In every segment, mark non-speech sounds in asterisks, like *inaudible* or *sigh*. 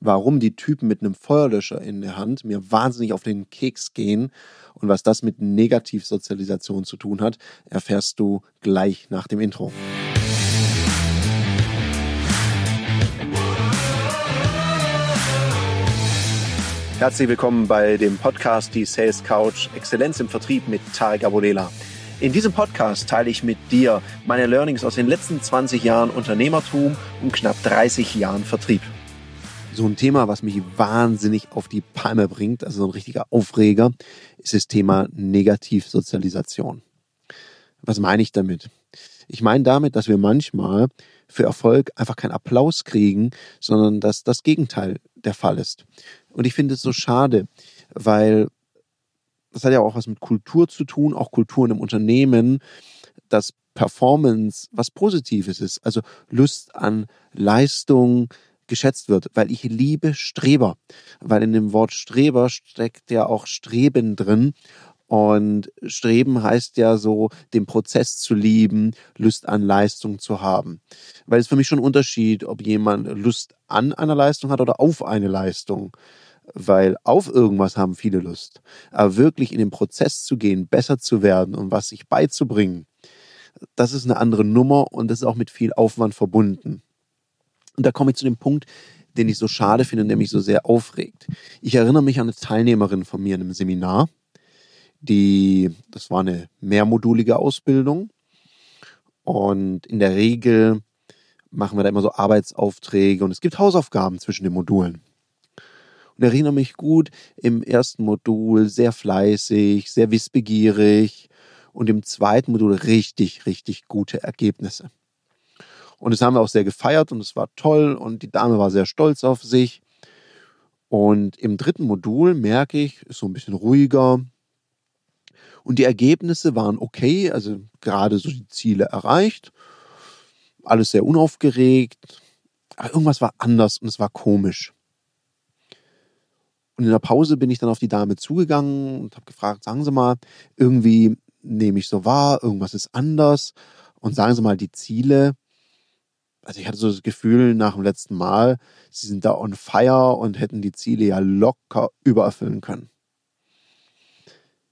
warum die Typen mit einem Feuerlöscher in der Hand mir wahnsinnig auf den Keks gehen und was das mit Negativsozialisation zu tun hat, erfährst du gleich nach dem Intro. Herzlich willkommen bei dem Podcast Die Sales Couch Exzellenz im Vertrieb mit Tarek Abodela. In diesem Podcast teile ich mit dir meine Learnings aus den letzten 20 Jahren Unternehmertum und knapp 30 Jahren Vertrieb. So ein Thema, was mich wahnsinnig auf die Palme bringt, also so ein richtiger Aufreger, ist das Thema Negativsozialisation. Was meine ich damit? Ich meine damit, dass wir manchmal für Erfolg einfach keinen Applaus kriegen, sondern dass das Gegenteil der Fall ist. Und ich finde es so schade, weil das hat ja auch was mit Kultur zu tun, auch Kulturen im Unternehmen, dass Performance was Positives ist, also Lust an Leistung geschätzt wird, weil ich liebe Streber, weil in dem Wort Streber steckt ja auch Streben drin und Streben heißt ja so, den Prozess zu lieben, Lust an Leistung zu haben. Weil es für mich schon ein Unterschied, ob jemand Lust an einer Leistung hat oder auf eine Leistung weil auf irgendwas haben viele Lust. Aber wirklich in den Prozess zu gehen, besser zu werden und was sich beizubringen, das ist eine andere Nummer und das ist auch mit viel Aufwand verbunden. Und da komme ich zu dem Punkt, den ich so schade finde der mich so sehr aufregt. Ich erinnere mich an eine Teilnehmerin von mir in einem Seminar, die, das war eine mehrmodulige Ausbildung und in der Regel machen wir da immer so Arbeitsaufträge und es gibt Hausaufgaben zwischen den Modulen. Und erinnere mich gut, im ersten Modul sehr fleißig, sehr wissbegierig und im zweiten Modul richtig, richtig gute Ergebnisse. Und das haben wir auch sehr gefeiert und es war toll und die Dame war sehr stolz auf sich. Und im dritten Modul merke ich, ist so ein bisschen ruhiger. Und die Ergebnisse waren okay, also gerade so die Ziele erreicht. Alles sehr unaufgeregt. Aber irgendwas war anders und es war komisch. Und in der Pause bin ich dann auf die Dame zugegangen und habe gefragt, sagen Sie mal, irgendwie nehme ich so wahr, irgendwas ist anders. Und sagen Sie mal die Ziele. Also ich hatte so das Gefühl nach dem letzten Mal, Sie sind da on fire und hätten die Ziele ja locker übererfüllen können.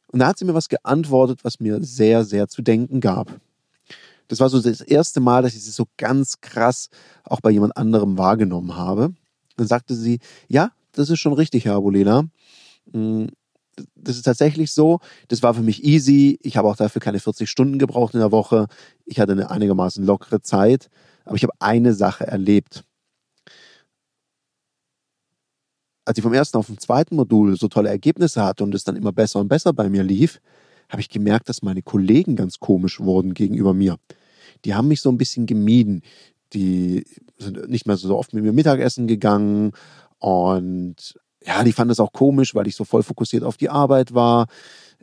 Und da hat sie mir was geantwortet, was mir sehr, sehr zu denken gab. Das war so das erste Mal, dass ich es so ganz krass auch bei jemand anderem wahrgenommen habe. Dann sagte sie, ja, das ist schon richtig, Herr Abolena. Mm, das ist tatsächlich so. Das war für mich easy. Ich habe auch dafür keine 40 Stunden gebraucht in der Woche. Ich hatte eine einigermaßen lockere Zeit. Aber ich habe eine Sache erlebt. Als ich vom ersten auf dem zweiten Modul so tolle Ergebnisse hatte und es dann immer besser und besser bei mir lief, habe ich gemerkt, dass meine Kollegen ganz komisch wurden gegenüber mir. Die haben mich so ein bisschen gemieden. Die sind nicht mehr so oft mit mir Mittagessen gegangen und ja, die fanden es auch komisch, weil ich so voll fokussiert auf die Arbeit war.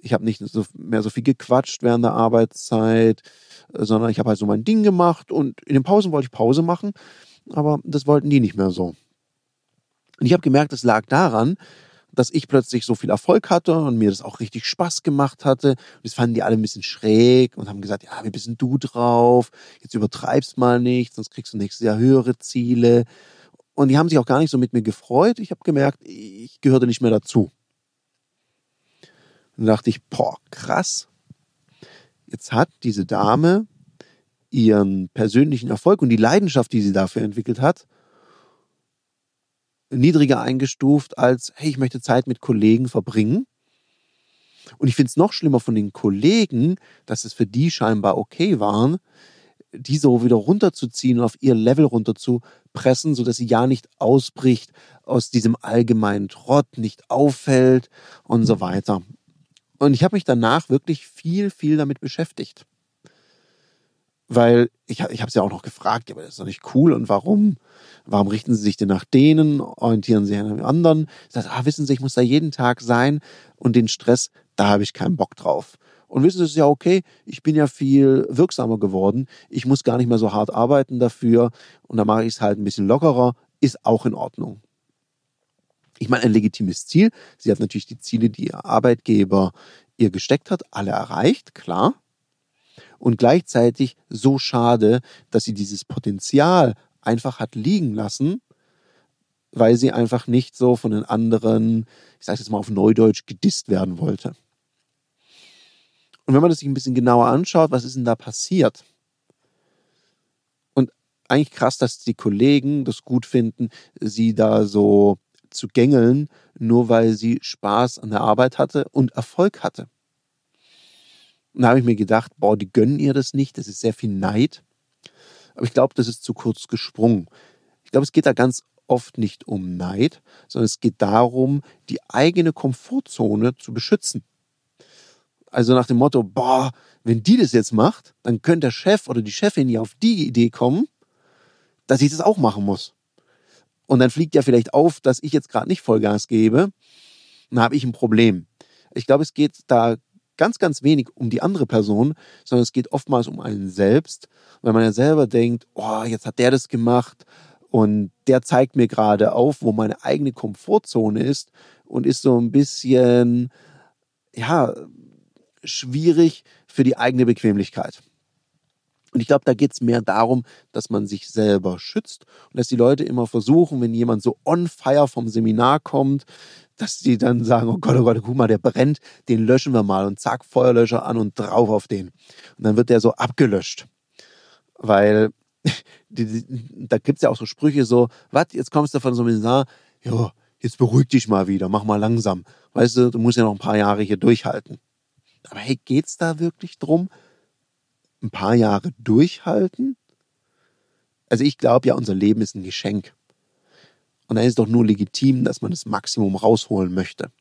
Ich habe nicht so, mehr so viel gequatscht während der Arbeitszeit, sondern ich habe halt so mein Ding gemacht und in den Pausen wollte ich Pause machen, aber das wollten die nicht mehr so. Und ich habe gemerkt, es lag daran, dass ich plötzlich so viel Erfolg hatte und mir das auch richtig Spaß gemacht hatte. Und das fanden die alle ein bisschen schräg und haben gesagt, ja, wie bist du drauf? Jetzt übertreibst mal nicht, sonst kriegst du nächstes Jahr höhere Ziele. Und die haben sich auch gar nicht so mit mir gefreut. Ich habe gemerkt, ich gehörte nicht mehr dazu. Und da dachte ich, boah, krass. Jetzt hat diese Dame ihren persönlichen Erfolg und die Leidenschaft, die sie dafür entwickelt hat, niedriger eingestuft als, hey, ich möchte Zeit mit Kollegen verbringen. Und ich finde es noch schlimmer von den Kollegen, dass es für die scheinbar okay waren, die so wieder runterzuziehen und auf ihr Level runterzupressen, sodass sie ja nicht ausbricht aus diesem allgemeinen Trott, nicht auffällt und so weiter. Und ich habe mich danach wirklich viel, viel damit beschäftigt. Weil ich, ich habe es ja auch noch gefragt, ja, aber das ist doch nicht cool und warum? Warum richten Sie sich denn nach denen? Orientieren Sie an einem anderen? Ich sage, ah, wissen Sie, ich muss da jeden Tag sein und den Stress, da habe ich keinen Bock drauf. Und wissen Sie, es ist ja okay, ich bin ja viel wirksamer geworden. Ich muss gar nicht mehr so hart arbeiten dafür. Und da mache ich es halt ein bisschen lockerer. Ist auch in Ordnung. Ich meine, ein legitimes Ziel. Sie hat natürlich die Ziele, die ihr Arbeitgeber ihr gesteckt hat, alle erreicht, klar. Und gleichzeitig so schade, dass sie dieses Potenzial einfach hat liegen lassen, weil sie einfach nicht so von den anderen, ich sage jetzt mal auf Neudeutsch, gedisst werden wollte. Und wenn man das sich ein bisschen genauer anschaut, was ist denn da passiert? Und eigentlich krass, dass die Kollegen das gut finden, sie da so zu gängeln, nur weil sie Spaß an der Arbeit hatte und Erfolg hatte. Und da habe ich mir gedacht, boah, die gönnen ihr das nicht, das ist sehr viel Neid. Aber ich glaube, das ist zu kurz gesprungen. Ich glaube, es geht da ganz oft nicht um Neid, sondern es geht darum, die eigene Komfortzone zu beschützen. Also nach dem Motto, boah, wenn die das jetzt macht, dann könnte der Chef oder die Chefin ja auf die Idee kommen, dass ich das auch machen muss. Und dann fliegt ja vielleicht auf, dass ich jetzt gerade nicht Vollgas gebe. Dann habe ich ein Problem. Ich glaube, es geht da ganz, ganz wenig um die andere Person, sondern es geht oftmals um einen selbst, weil man ja selber denkt, oh, jetzt hat der das gemacht und der zeigt mir gerade auf, wo meine eigene Komfortzone ist und ist so ein bisschen, ja, schwierig für die eigene Bequemlichkeit. Und ich glaube, da geht es mehr darum, dass man sich selber schützt und dass die Leute immer versuchen, wenn jemand so on fire vom Seminar kommt, dass die dann sagen, oh Gott, oh Gott, guck mal, der brennt, den löschen wir mal und zack, Feuerlöscher an und drauf auf den. Und dann wird der so abgelöscht. Weil *laughs* die, die, da gibt's ja auch so Sprüche so, was, jetzt kommst du von so einem Seminar, ja, jetzt beruhig dich mal wieder, mach mal langsam. Weißt du, du musst ja noch ein paar Jahre hier durchhalten. Aber hey, geht's da wirklich drum? Ein paar Jahre durchhalten? Also ich glaube ja, unser Leben ist ein Geschenk. Und dann ist es doch nur legitim, dass man das Maximum rausholen möchte.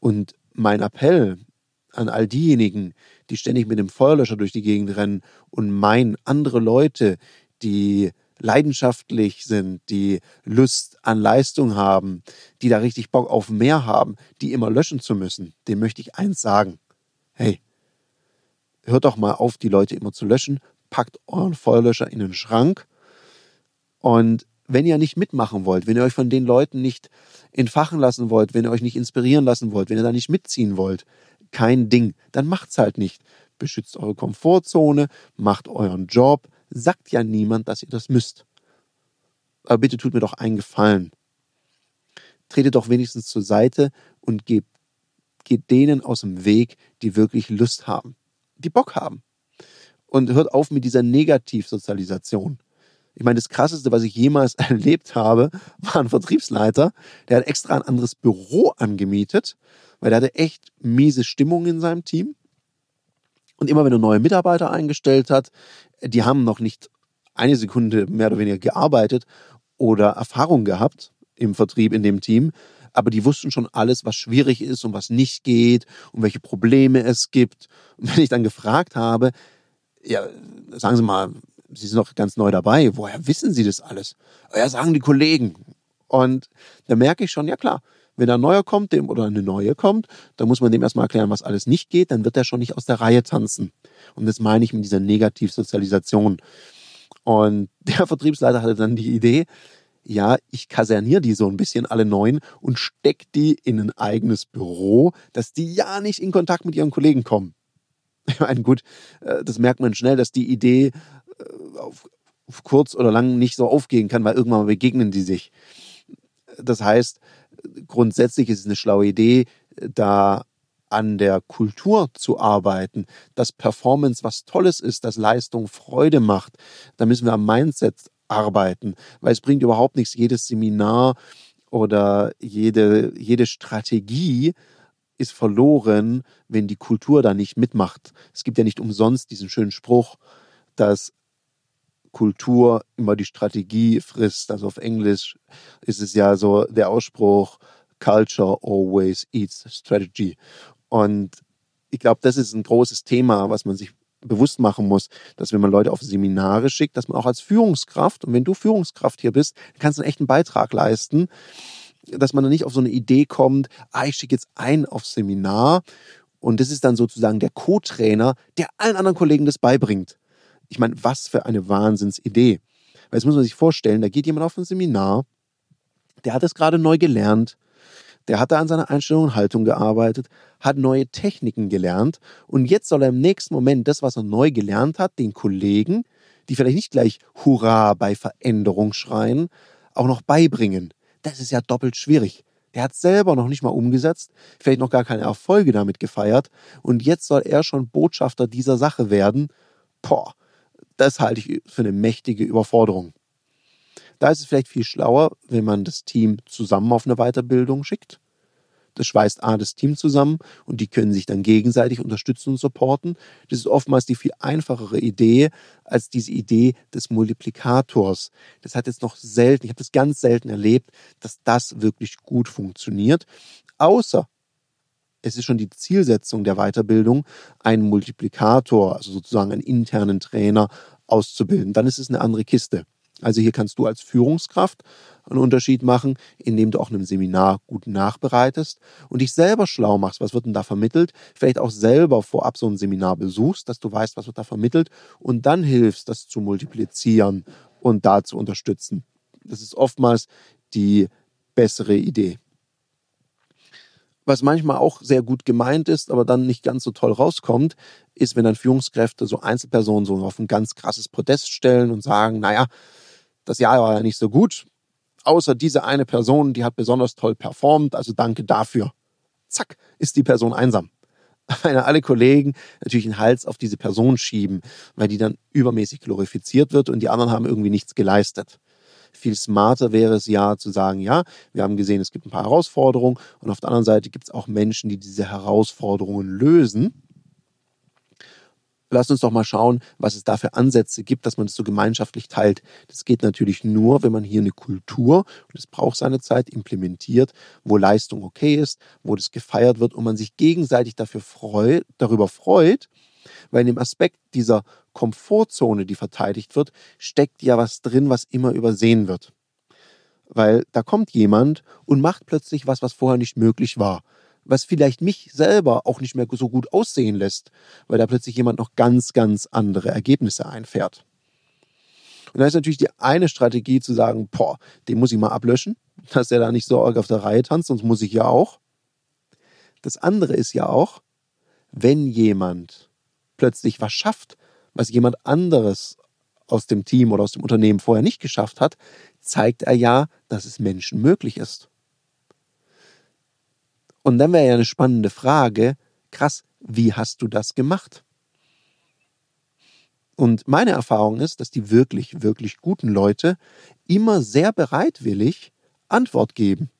Und mein Appell an all diejenigen, die ständig mit dem Feuerlöscher durch die Gegend rennen und meinen, andere Leute, die leidenschaftlich sind, die Lust an Leistung haben, die da richtig Bock auf mehr haben, die immer löschen zu müssen, dem möchte ich eins sagen. Hey, hört doch mal auf, die Leute immer zu löschen, packt euren Feuerlöscher in den Schrank und wenn ihr nicht mitmachen wollt, wenn ihr euch von den Leuten nicht entfachen lassen wollt, wenn ihr euch nicht inspirieren lassen wollt, wenn ihr da nicht mitziehen wollt, kein Ding, dann macht's halt nicht. Beschützt eure Komfortzone, macht euren Job, sagt ja niemand, dass ihr das müsst. Aber bitte tut mir doch einen Gefallen. Tretet doch wenigstens zur Seite und gebt, geht denen aus dem Weg, die wirklich Lust haben, die Bock haben. Und hört auf mit dieser Negativsozialisation. Ich meine, das Krasseste, was ich jemals *laughs* erlebt habe, war ein Vertriebsleiter, der hat extra ein anderes Büro angemietet, weil der hatte echt miese Stimmung in seinem Team. Und immer wenn er neue Mitarbeiter eingestellt hat, die haben noch nicht eine Sekunde mehr oder weniger gearbeitet oder Erfahrung gehabt im Vertrieb in dem Team, aber die wussten schon alles, was schwierig ist und was nicht geht und welche Probleme es gibt. Und wenn ich dann gefragt habe, ja, sagen Sie mal, Sie sind noch ganz neu dabei. Woher wissen Sie das alles? Ja, sagen die Kollegen. Und da merke ich schon, ja klar, wenn ein neuer kommt dem, oder eine neue kommt, dann muss man dem erstmal erklären, was alles nicht geht, dann wird er schon nicht aus der Reihe tanzen. Und das meine ich mit dieser Negativsozialisation. Und *laughs* der Vertriebsleiter hatte dann die Idee, ja, ich kaserniere die so ein bisschen alle neun und steck die in ein eigenes Büro, dass die ja nicht in Kontakt mit ihren Kollegen kommen. *laughs* Ich meine, gut, äh, das merkt man schnell, dass die Idee auf, auf kurz oder lang nicht so aufgehen kann, weil irgendwann begegnen die sich. Das heißt, grundsätzlich ist es eine schlaue Idee, da an der Kultur zu arbeiten, dass Performance was Tolles ist, dass Leistung Freude macht. Da müssen wir am Mindset arbeiten, weil es bringt überhaupt nichts, jedes Seminar oder jede, jede Strategie ist verloren, wenn die Kultur da nicht mitmacht. Es gibt ja nicht umsonst diesen schönen Spruch, dass Kultur immer die Strategie frisst. Also auf Englisch ist es ja so der Ausspruch, Culture always eats strategy. Und ich glaube, das ist ein großes Thema, was man sich bewusst machen muss, dass wenn man Leute auf Seminare schickt, dass man auch als Führungskraft, und wenn du Führungskraft hier bist, kannst du einen echten Beitrag leisten, dass man dann nicht auf so eine Idee kommt, ah, ich schicke jetzt einen aufs Seminar und das ist dann sozusagen der Co-Trainer, der allen anderen Kollegen das beibringt. Ich meine, was für eine Wahnsinnsidee. Weil jetzt muss man sich vorstellen, da geht jemand auf ein Seminar, der hat es gerade neu gelernt, der hat da an seiner Einstellung und Haltung gearbeitet, hat neue Techniken gelernt und jetzt soll er im nächsten Moment das, was er neu gelernt hat, den Kollegen, die vielleicht nicht gleich Hurra bei Veränderung schreien, auch noch beibringen. das ist ja doppelt schwierig. Der hat selber noch nicht mal umgesetzt, vielleicht noch gar keine Erfolge damit gefeiert und jetzt soll er schon Botschafter dieser Sache werden. Boah, das halte ich für eine mächtige Überforderung. Da ist es vielleicht viel schlauer, wenn man das Team zusammen auf eine Weiterbildung schickt. Das schweißt A das Team zusammen und die können sich dann gegenseitig unterstützen und supporten. Das ist oftmals die viel einfachere Idee als diese Idee des Multiplikators. Das hat jetzt noch selten, ich habe das ganz selten erlebt, dass das wirklich gut funktioniert. Außer es ist schon die Zielsetzung der Weiterbildung, einen Multiplikator, also sozusagen einen internen Trainer auszubilden. Dann ist es eine andere Kiste. Also hier kannst du als Führungskraft einen Unterschied machen, indem du auch einem Seminar gut nachbereitest und dich selber schlau machst. Was wird denn da vermittelt? Vielleicht auch selber vorab so ein Seminar besuchst, dass du weißt, was wird da vermittelt und dann hilfst, das zu multiplizieren und da zu unterstützen. Das ist oftmals die bessere Idee. Was manchmal auch sehr gut gemeint ist, aber dann nicht ganz so toll rauskommt, ist, wenn dann Führungskräfte so Einzelpersonen so auf ein ganz krasses Podest stellen und sagen, naja, das Jahr war ja nicht so gut, außer diese eine Person, die hat besonders toll performt, also danke dafür. Zack, ist die Person einsam. *laughs* Weil alle Kollegen natürlich den Hals auf diese Person schieben, weil die dann übermäßig glorifiziert wird und die anderen haben irgendwie nichts geleistet. Viel smarter wäre es ja zu sagen, ja, wir haben gesehen, es gibt ein paar Herausforderungen und auf der anderen Seite gibt es auch Menschen, die diese Herausforderungen lösen Lass uns doch mal schauen, was es da für Ansätze gibt, dass man das so gemeinschaftlich teilt. Das geht natürlich nur, wenn man hier eine Kultur, und es braucht seine Zeit, implementiert, wo Leistung okay ist, wo das gefeiert wird und man sich gegenseitig dafür freut, darüber freut, weil in dem Aspekt dieser Komfortzone, die verteidigt wird, steckt ja was drin, was immer übersehen wird. Weil da kommt jemand und macht plötzlich was, was vorher nicht möglich war was vielleicht mich selber auch nicht mehr so gut aussehen lässt, weil da plötzlich jemand noch ganz, ganz andere Ergebnisse einfährt. Und da ist natürlich die eine Strategie zu sagen, boah, den muss ich mal ablöschen, *laughs* dass er da nicht so arg auf der Reihe tanzt, sonst muss ich ja auch. Das andere ist ja auch, wenn jemand plötzlich was schafft, was jemand anderes aus dem Team oder aus dem Unternehmen vorher nicht geschafft hat, zeigt er ja, dass es Menschen möglich ist. Und dann wäre ja eine spannende Frage, krass, wie hast du das gemacht? Und meine Erfahrung ist, dass die wirklich, wirklich guten Leute immer sehr bereitwillig Antwort geben.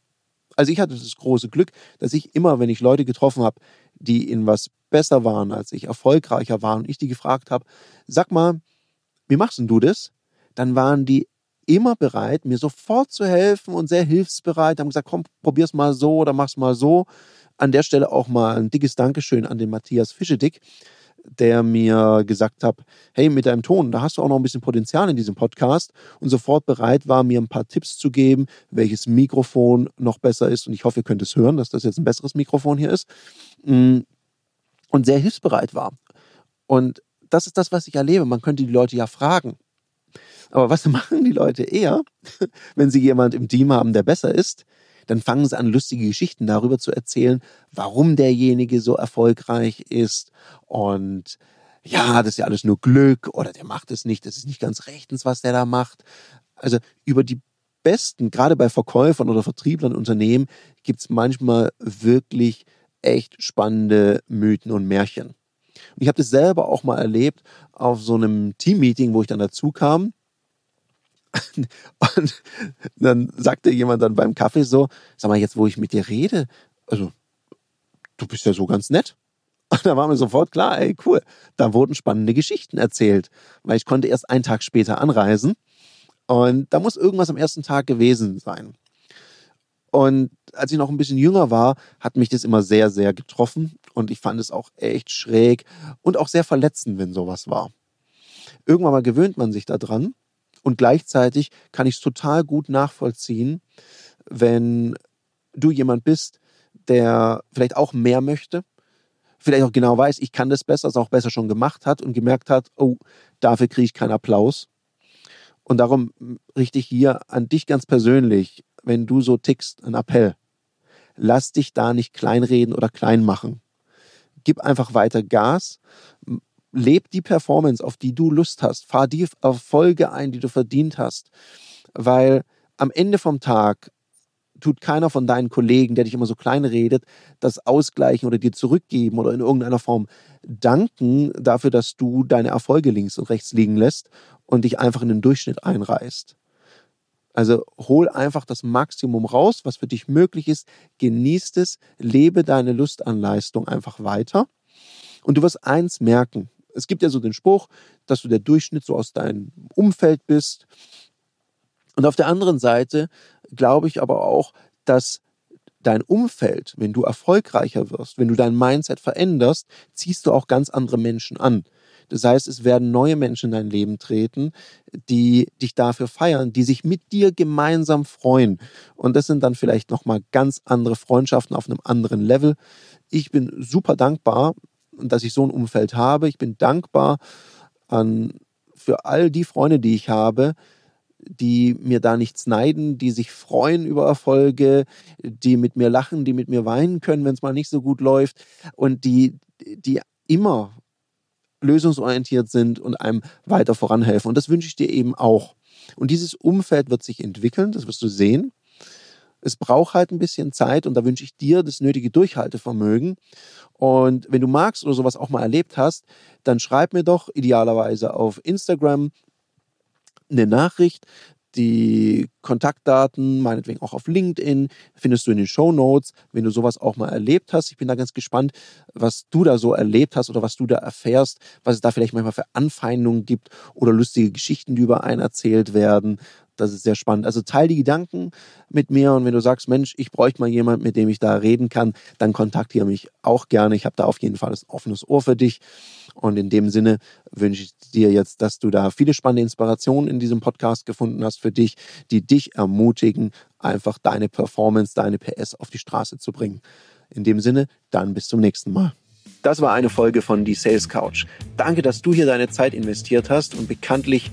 Also ich hatte das große Glück, dass ich immer, wenn ich Leute getroffen habe, die in was besser waren als ich, erfolgreicher waren, und ich die gefragt habe, sag mal, wie machst denn du das? Dann waren die immer bereit, mir sofort zu helfen und sehr hilfsbereit. Haben gesagt, komm, probier's mal so oder mach's mal so. An der Stelle auch mal ein dickes Dankeschön an den Matthias Fischedick, der mir gesagt hat, hey, mit deinem Ton, da hast du auch noch ein bisschen Potenzial in diesem Podcast und sofort bereit war, mir ein paar Tipps zu geben, welches Mikrofon noch besser ist. Und ich hoffe, ihr könnt es hören, dass das jetzt ein besseres Mikrofon hier ist. Mm, und sehr hilfsbereit war. Und das ist das, was ich erlebe. Man könnte die Leute ja fragen. Aber was *laughs* machen die Leute eher, *laughs* wenn sie jemand im Team haben, der besser ist? Dann fangen sie an, lustige Geschichten darüber zu erzählen, warum derjenige so erfolgreich ist und ja, das ist ja alles nur Glück oder der macht es nicht, das ist nicht ganz rechtens, was der da macht. Also über die besten, gerade bei Verkäufern oder Vertrieblern Unternehmen, gibt es manchmal wirklich echt spannende Mythen und Märchen. Und ich habe das selber auch mal erlebt auf so einem Teammeeting, wo ich dann dazu kam. Und dann sagte jemand dann beim Kaffee so, sag mal, jetzt wo ich mit dir rede, also du bist ja so ganz nett. Und da war mir sofort klar, ey, cool. Da wurden spannende Geschichten erzählt, weil ich konnte erst einen Tag später anreisen. Und da muss irgendwas am ersten Tag gewesen sein. Und als ich noch ein bisschen jünger war, hat mich das immer sehr, sehr getroffen. Und ich fand es auch echt schräg und auch sehr verletzend, wenn sowas war. Irgendwann mal gewöhnt man sich daran. Und gleichzeitig kann ich es total gut nachvollziehen, wenn du jemand bist, der vielleicht auch mehr möchte, vielleicht auch genau weiß, ich kann das besser, es auch besser schon gemacht hat und gemerkt hat, oh, dafür kriege ich keinen Applaus. Und darum richte ich hier an dich ganz persönlich, wenn du so tickst, einen Appell. Lass dich da nicht kleinreden oder klein machen. Gib einfach weiter Gas, leb die Performance, auf die du Lust hast. Fahr die Erfolge ein, die du verdient hast. Weil am Ende vom Tag tut keiner von deinen Kollegen, der dich immer so klein redet, das ausgleichen oder dir zurückgeben oder in irgendeiner Form danken dafür, dass du deine Erfolge links und rechts liegen lässt und dich einfach in den Durchschnitt einreißt. Also hol einfach das Maximum raus, was für dich möglich ist, genießt es, lebe deine Lust an Leistung einfach weiter. Und du wirst eins merken. Es gibt ja so den Spruch, dass du der Durchschnitt so aus deinem Umfeld bist. Und auf der anderen Seite glaube ich aber auch, dass dein Umfeld, wenn du erfolgreicher wirst, wenn du dein Mindset veränderst, ziehst du auch ganz andere Menschen an. Das heißt, es werden neue Menschen in dein Leben treten, die dich dafür feiern, die sich mit dir gemeinsam freuen. Und das sind dann vielleicht nochmal ganz andere Freundschaften auf einem anderen Level. Ich bin super dankbar, dass ich so ein Umfeld habe. Ich bin dankbar an, für all die Freunde, die ich habe, die mir da nichts neiden, die sich freuen über Erfolge, die mit mir lachen, die mit mir weinen können, wenn es mal nicht so gut läuft und die, die immer lösungsorientiert sind und einem weiter voranhelfen. Und das wünsche ich dir eben auch. Und dieses Umfeld wird sich entwickeln, das wirst du sehen. Es braucht halt ein bisschen Zeit und da wünsche ich dir das nötige Durchhaltevermögen. Und wenn du magst oder sowas auch mal erlebt hast, dann schreib mir doch idealerweise auf Instagram eine Nachricht, die Kontaktdaten, meinetwegen auch auf LinkedIn, findest du in den Show Notes, wenn du sowas auch mal erlebt hast. Ich bin da ganz gespannt, was du da so erlebt hast oder was du da erfährst, was es da vielleicht manchmal für Anfeindungen gibt oder lustige Geschichten, die über einen erzählt werden. Das ist sehr spannend. Also teil die Gedanken mit mir und wenn du sagst, Mensch, ich bräuchte mal jemanden, mit dem ich da reden kann, dann kontaktiere mich auch gerne. Ich habe da auf jeden Fall ein offenes Ohr für dich. Und in dem Sinne wünsche ich dir jetzt, dass du da viele spannende Inspirationen in diesem Podcast gefunden hast für dich, die dich ermutigen, einfach deine Performance, deine PS auf die Straße zu bringen. In dem Sinne, dann bis zum nächsten Mal. Das war eine Folge von Die Sales Couch. Danke, dass du hier deine Zeit investiert hast und bekanntlich